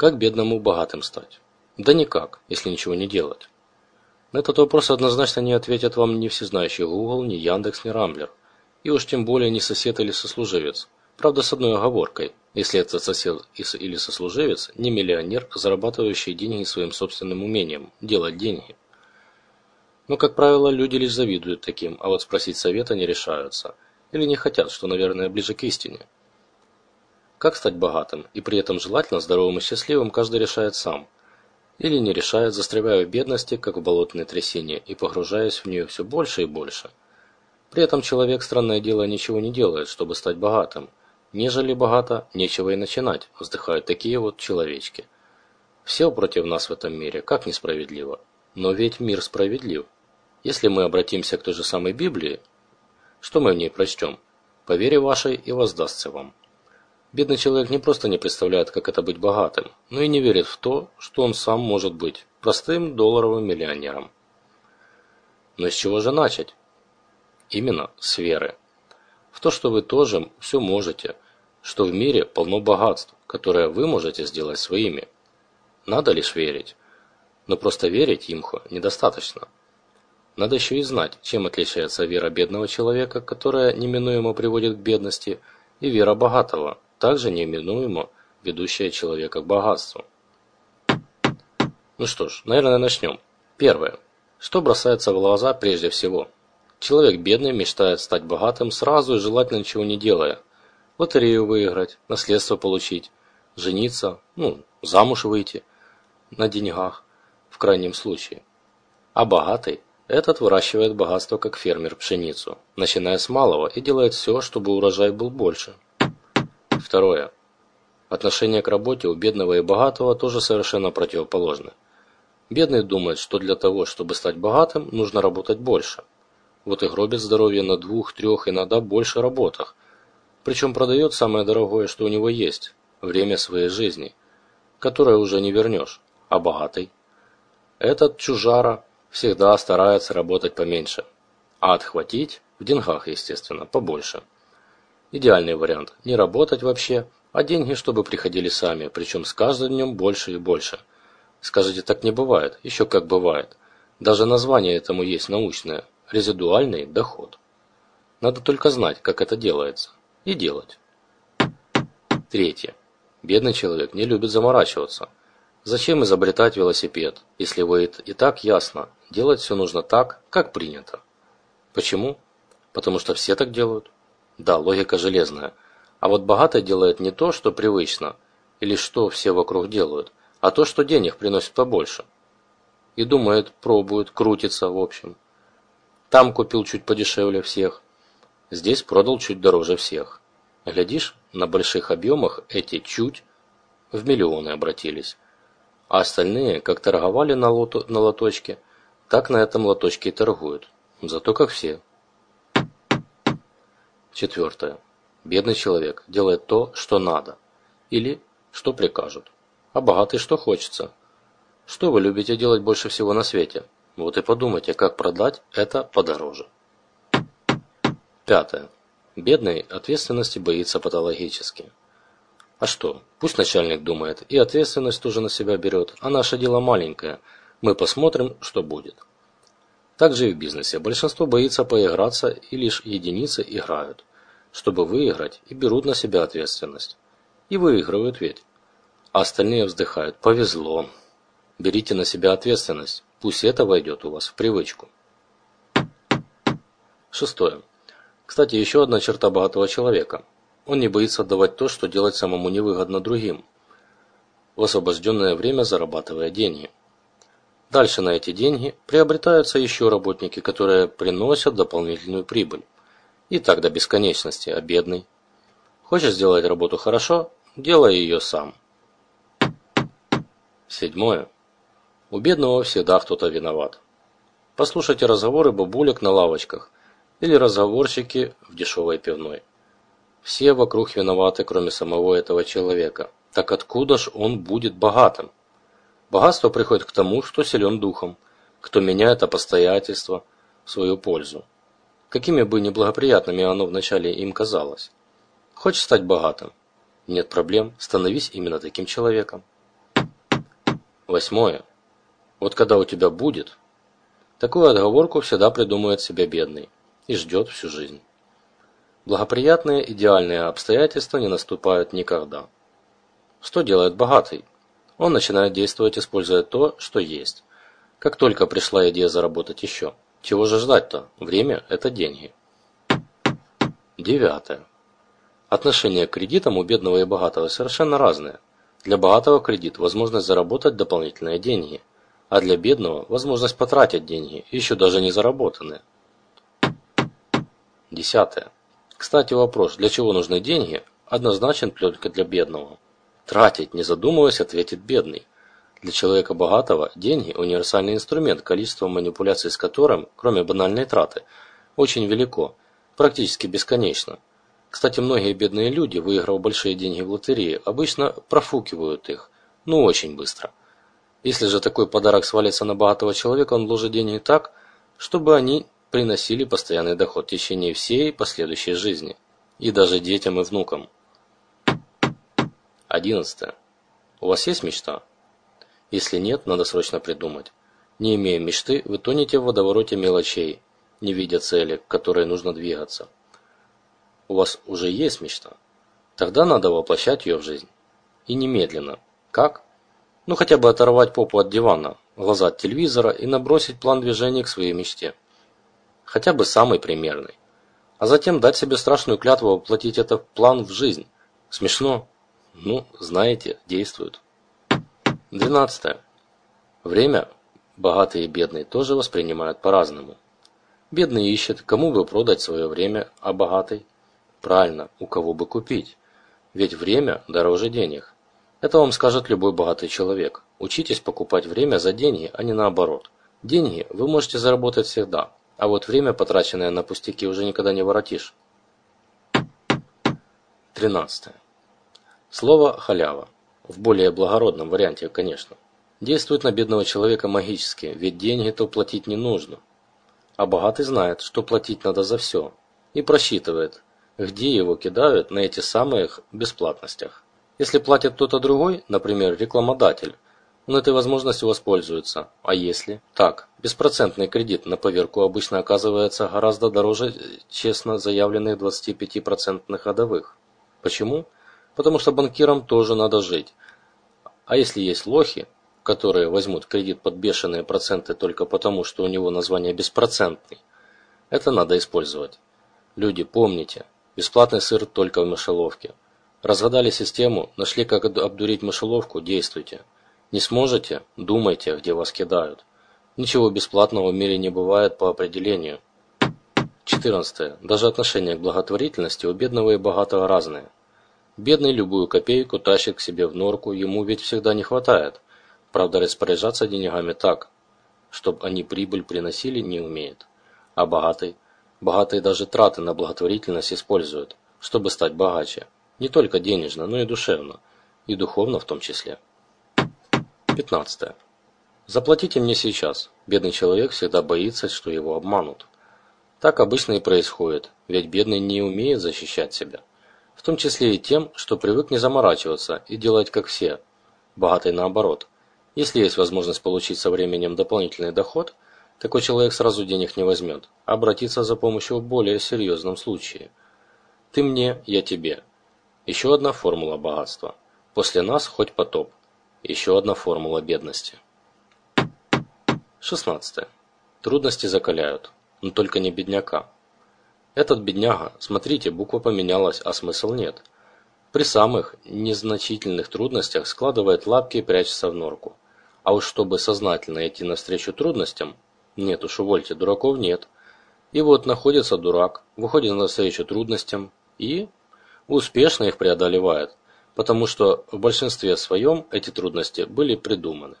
Как бедному богатым стать? Да никак, если ничего не делать. На этот вопрос однозначно не ответят вам ни всезнающий Google, ни Яндекс, ни Рамблер. И уж тем более не сосед или сослуживец. Правда, с одной оговоркой. Если этот сосед или сослуживец не миллионер, зарабатывающий деньги своим собственным умением – делать деньги. Но, как правило, люди лишь завидуют таким, а вот спросить совета не решаются. Или не хотят, что, наверное, ближе к истине. Как стать богатым и при этом желательно здоровым и счастливым каждый решает сам. Или не решает, застревая в бедности, как в болотной трясине, и погружаясь в нее все больше и больше. При этом человек, странное дело, ничего не делает, чтобы стать богатым. Нежели богато, нечего и начинать, вздыхают такие вот человечки. Все против нас в этом мире, как несправедливо. Но ведь мир справедлив. Если мы обратимся к той же самой Библии, что мы в ней прочтем? «По вере вашей и воздастся вам». Бедный человек не просто не представляет, как это быть богатым, но и не верит в то, что он сам может быть простым долларовым миллионером. Но с чего же начать? Именно с веры. В то, что вы тоже все можете, что в мире полно богатств, которые вы можете сделать своими. Надо лишь верить. Но просто верить имхо недостаточно. Надо еще и знать, чем отличается вера бедного человека, которая неминуемо приводит к бедности, и вера богатого – также неименуемо ведущая человека к богатству. Ну что ж, наверное, начнем. Первое. Что бросается в глаза прежде всего? Человек бедный мечтает стать богатым сразу и желательно ничего не делая. Лотерею выиграть, наследство получить, жениться, ну, замуж выйти на деньгах, в крайнем случае. А богатый, этот выращивает богатство как фермер пшеницу, начиная с малого и делает все, чтобы урожай был больше. Второе. Отношение к работе у бедного и богатого тоже совершенно противоположны. Бедный думает, что для того, чтобы стать богатым, нужно работать больше. Вот и гробит здоровье на двух, трех, иногда больше работах. Причем продает самое дорогое, что у него есть – время своей жизни, которое уже не вернешь, а богатый. Этот чужара всегда старается работать поменьше, а отхватить, в деньгах, естественно, побольше. Идеальный вариант – не работать вообще, а деньги, чтобы приходили сами, причем с каждым днем больше и больше. Скажите, так не бывает? Еще как бывает. Даже название этому есть научное – резидуальный доход. Надо только знать, как это делается. И делать. Третье. Бедный человек не любит заморачиваться. Зачем изобретать велосипед, если его и так ясно, делать все нужно так, как принято? Почему? Потому что все так делают. Да, логика железная. А вот богатый делает не то, что привычно, или что все вокруг делают, а то, что денег приносит побольше. И думает, пробует, крутится, в общем. Там купил чуть подешевле всех, здесь продал чуть дороже всех. Глядишь, на больших объемах эти чуть в миллионы обратились. А остальные, как торговали на, лото, на лоточке, так на этом лоточке и торгуют. Зато как все. Четвертое. Бедный человек делает то, что надо. Или что прикажут. А богатый что хочется. Что вы любите делать больше всего на свете? Вот и подумайте, как продать это подороже. Пятое. Бедный ответственности боится патологически. А что, пусть начальник думает, и ответственность тоже на себя берет, а наше дело маленькое. Мы посмотрим, что будет. Также и в бизнесе. Большинство боится поиграться, и лишь единицы играют чтобы выиграть, и берут на себя ответственность. И выигрывают ведь. А остальные вздыхают. Повезло. Берите на себя ответственность. Пусть это войдет у вас в привычку. Шестое. Кстати, еще одна черта богатого человека. Он не боится отдавать то, что делать самому невыгодно другим. В освобожденное время зарабатывая деньги. Дальше на эти деньги приобретаются еще работники, которые приносят дополнительную прибыль. И так до бесконечности, а бедный? Хочешь сделать работу хорошо? Делай ее сам. Седьмое. У бедного всегда кто-то виноват. Послушайте разговоры бабулек на лавочках или разговорщики в дешевой пивной. Все вокруг виноваты, кроме самого этого человека. Так откуда ж он будет богатым? Богатство приходит к тому, кто силен духом, кто меняет обстоятельства в свою пользу какими бы неблагоприятными оно вначале им казалось. Хочешь стать богатым? Нет проблем, становись именно таким человеком. Восьмое. Вот когда у тебя будет, такую отговорку всегда придумывает себе бедный и ждет всю жизнь. Благоприятные идеальные обстоятельства не наступают никогда. Что делает богатый? Он начинает действовать, используя то, что есть. Как только пришла идея заработать еще – чего же ждать-то? Время – это деньги. Девятое. Отношение к кредитам у бедного и богатого совершенно разное. Для богатого кредит – возможность заработать дополнительные деньги, а для бедного – возможность потратить деньги, еще даже не заработанные. Десятое. Кстати, вопрос, для чего нужны деньги, однозначен только для бедного. Тратить, не задумываясь, ответит бедный. Для человека богатого деньги – универсальный инструмент, количество манипуляций с которым, кроме банальной траты, очень велико, практически бесконечно. Кстати, многие бедные люди, выиграв большие деньги в лотерее, обычно профукивают их, ну очень быстро. Если же такой подарок свалится на богатого человека, он вложит деньги так, чтобы они приносили постоянный доход в течение всей последующей жизни, и даже детям и внукам. 11. У вас есть мечта? Если нет, надо срочно придумать. Не имея мечты, вы тонете в водовороте мелочей, не видя цели, к которой нужно двигаться. У вас уже есть мечта? Тогда надо воплощать ее в жизнь. И немедленно. Как? Ну хотя бы оторвать попу от дивана, глаза от телевизора и набросить план движения к своей мечте. Хотя бы самый примерный. А затем дать себе страшную клятву воплотить этот план в жизнь. Смешно? Ну, знаете, действует. 12. Время богатый и бедный тоже воспринимают по-разному. Бедный ищет, кому бы продать свое время, а богатый? Правильно, у кого бы купить. Ведь время дороже денег. Это вам скажет любой богатый человек. Учитесь покупать время за деньги, а не наоборот. Деньги вы можете заработать всегда, а вот время, потраченное на пустяки, уже никогда не воротишь. 13. Слово «халява» в более благородном варианте, конечно, действует на бедного человека магически, ведь деньги-то платить не нужно. А богатый знает, что платить надо за все, и просчитывает, где его кидают на эти самых бесплатностях. Если платит кто-то другой, например, рекламодатель, он этой возможностью воспользуется. А если? Так, беспроцентный кредит на поверку обычно оказывается гораздо дороже честно заявленных 25% годовых. Почему? Потому что банкирам тоже надо жить. А если есть лохи, которые возьмут кредит под бешеные проценты только потому, что у него название беспроцентный, это надо использовать. Люди, помните, бесплатный сыр только в мышеловке. Разгадали систему, нашли как обдурить мышеловку, действуйте. Не сможете, думайте, где вас кидают. Ничего бесплатного в мире не бывает по определению. 14. Даже отношение к благотворительности у бедного и богатого разное. Бедный любую копейку тащит к себе в норку, ему ведь всегда не хватает. Правда, распоряжаться деньгами так, чтобы они прибыль приносили, не умеет. А богатый? Богатые даже траты на благотворительность используют, чтобы стать богаче. Не только денежно, но и душевно. И духовно в том числе. 15. Заплатите мне сейчас. Бедный человек всегда боится, что его обманут. Так обычно и происходит, ведь бедный не умеет защищать себя. В том числе и тем, что привык не заморачиваться и делать как все. Богатый наоборот. Если есть возможность получить со временем дополнительный доход, такой человек сразу денег не возьмет, а обратится за помощью в более серьезном случае. Ты мне, я тебе. Еще одна формула богатства. После нас хоть потоп. Еще одна формула бедности. 16. Трудности закаляют но только не бедняка. Этот бедняга, смотрите, буква поменялась, а смысл нет. При самых незначительных трудностях складывает лапки и прячется в норку. А уж чтобы сознательно идти навстречу трудностям, нет уж, увольте, дураков нет. И вот находится дурак, выходит навстречу трудностям и успешно их преодолевает, потому что в большинстве своем эти трудности были придуманы.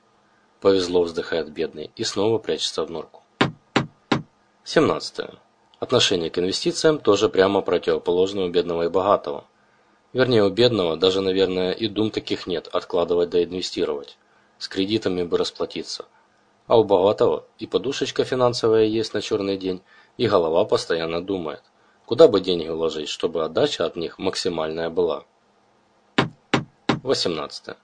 Повезло, вздыхает бедный, и снова прячется в норку. 17. Отношение к инвестициям тоже прямо противоположно у бедного и богатого. Вернее, у бедного даже, наверное, и дум таких нет, откладывать да инвестировать. С кредитами бы расплатиться. А у богатого и подушечка финансовая есть на черный день, и голова постоянно думает, куда бы деньги вложить, чтобы отдача от них максимальная была. 18.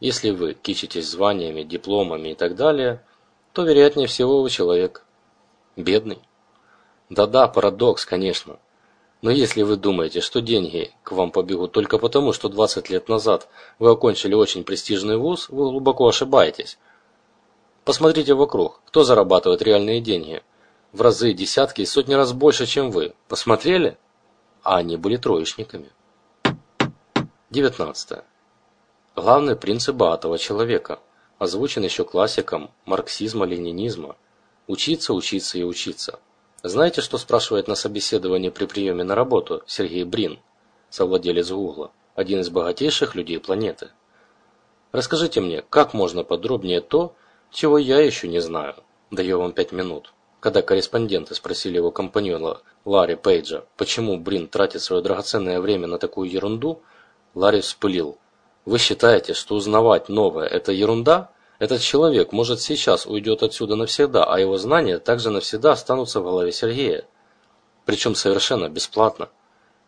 Если вы кичитесь званиями, дипломами и так далее, то вероятнее всего вы человек Бедный? Да-да, парадокс, конечно. Но если вы думаете, что деньги к вам побегут только потому, что 20 лет назад вы окончили очень престижный вуз, вы глубоко ошибаетесь. Посмотрите вокруг, кто зарабатывает реальные деньги. В разы, десятки и сотни раз больше, чем вы. Посмотрели? А они были троечниками. 19. Главный принцип богатого человека, озвучен еще классиком марксизма-ленинизма – Учиться, учиться и учиться. Знаете, что спрашивает на собеседовании при приеме на работу Сергей Брин, совладелец Гугла, один из богатейших людей планеты? Расскажите мне, как можно подробнее то, чего я еще не знаю? Даю вам пять минут. Когда корреспонденты спросили его компаньона Ларри Пейджа, почему Брин тратит свое драгоценное время на такую ерунду, Ларри вспылил. Вы считаете, что узнавать новое – это ерунда? Этот человек, может, сейчас уйдет отсюда навсегда, а его знания также навсегда останутся в голове Сергея. Причем совершенно бесплатно.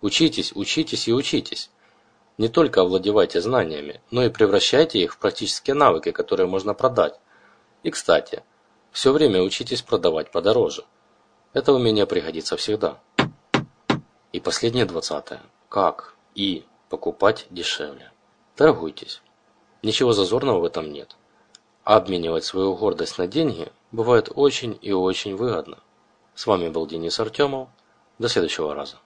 Учитесь, учитесь и учитесь. Не только овладевайте знаниями, но и превращайте их в практические навыки, которые можно продать. И, кстати, все время учитесь продавать подороже. Это умение пригодится всегда. И последнее двадцатое. Как и покупать дешевле. Торгуйтесь. Ничего зазорного в этом нет. Обменивать свою гордость на деньги бывает очень и очень выгодно. С вами был Денис Артемов. До следующего раза.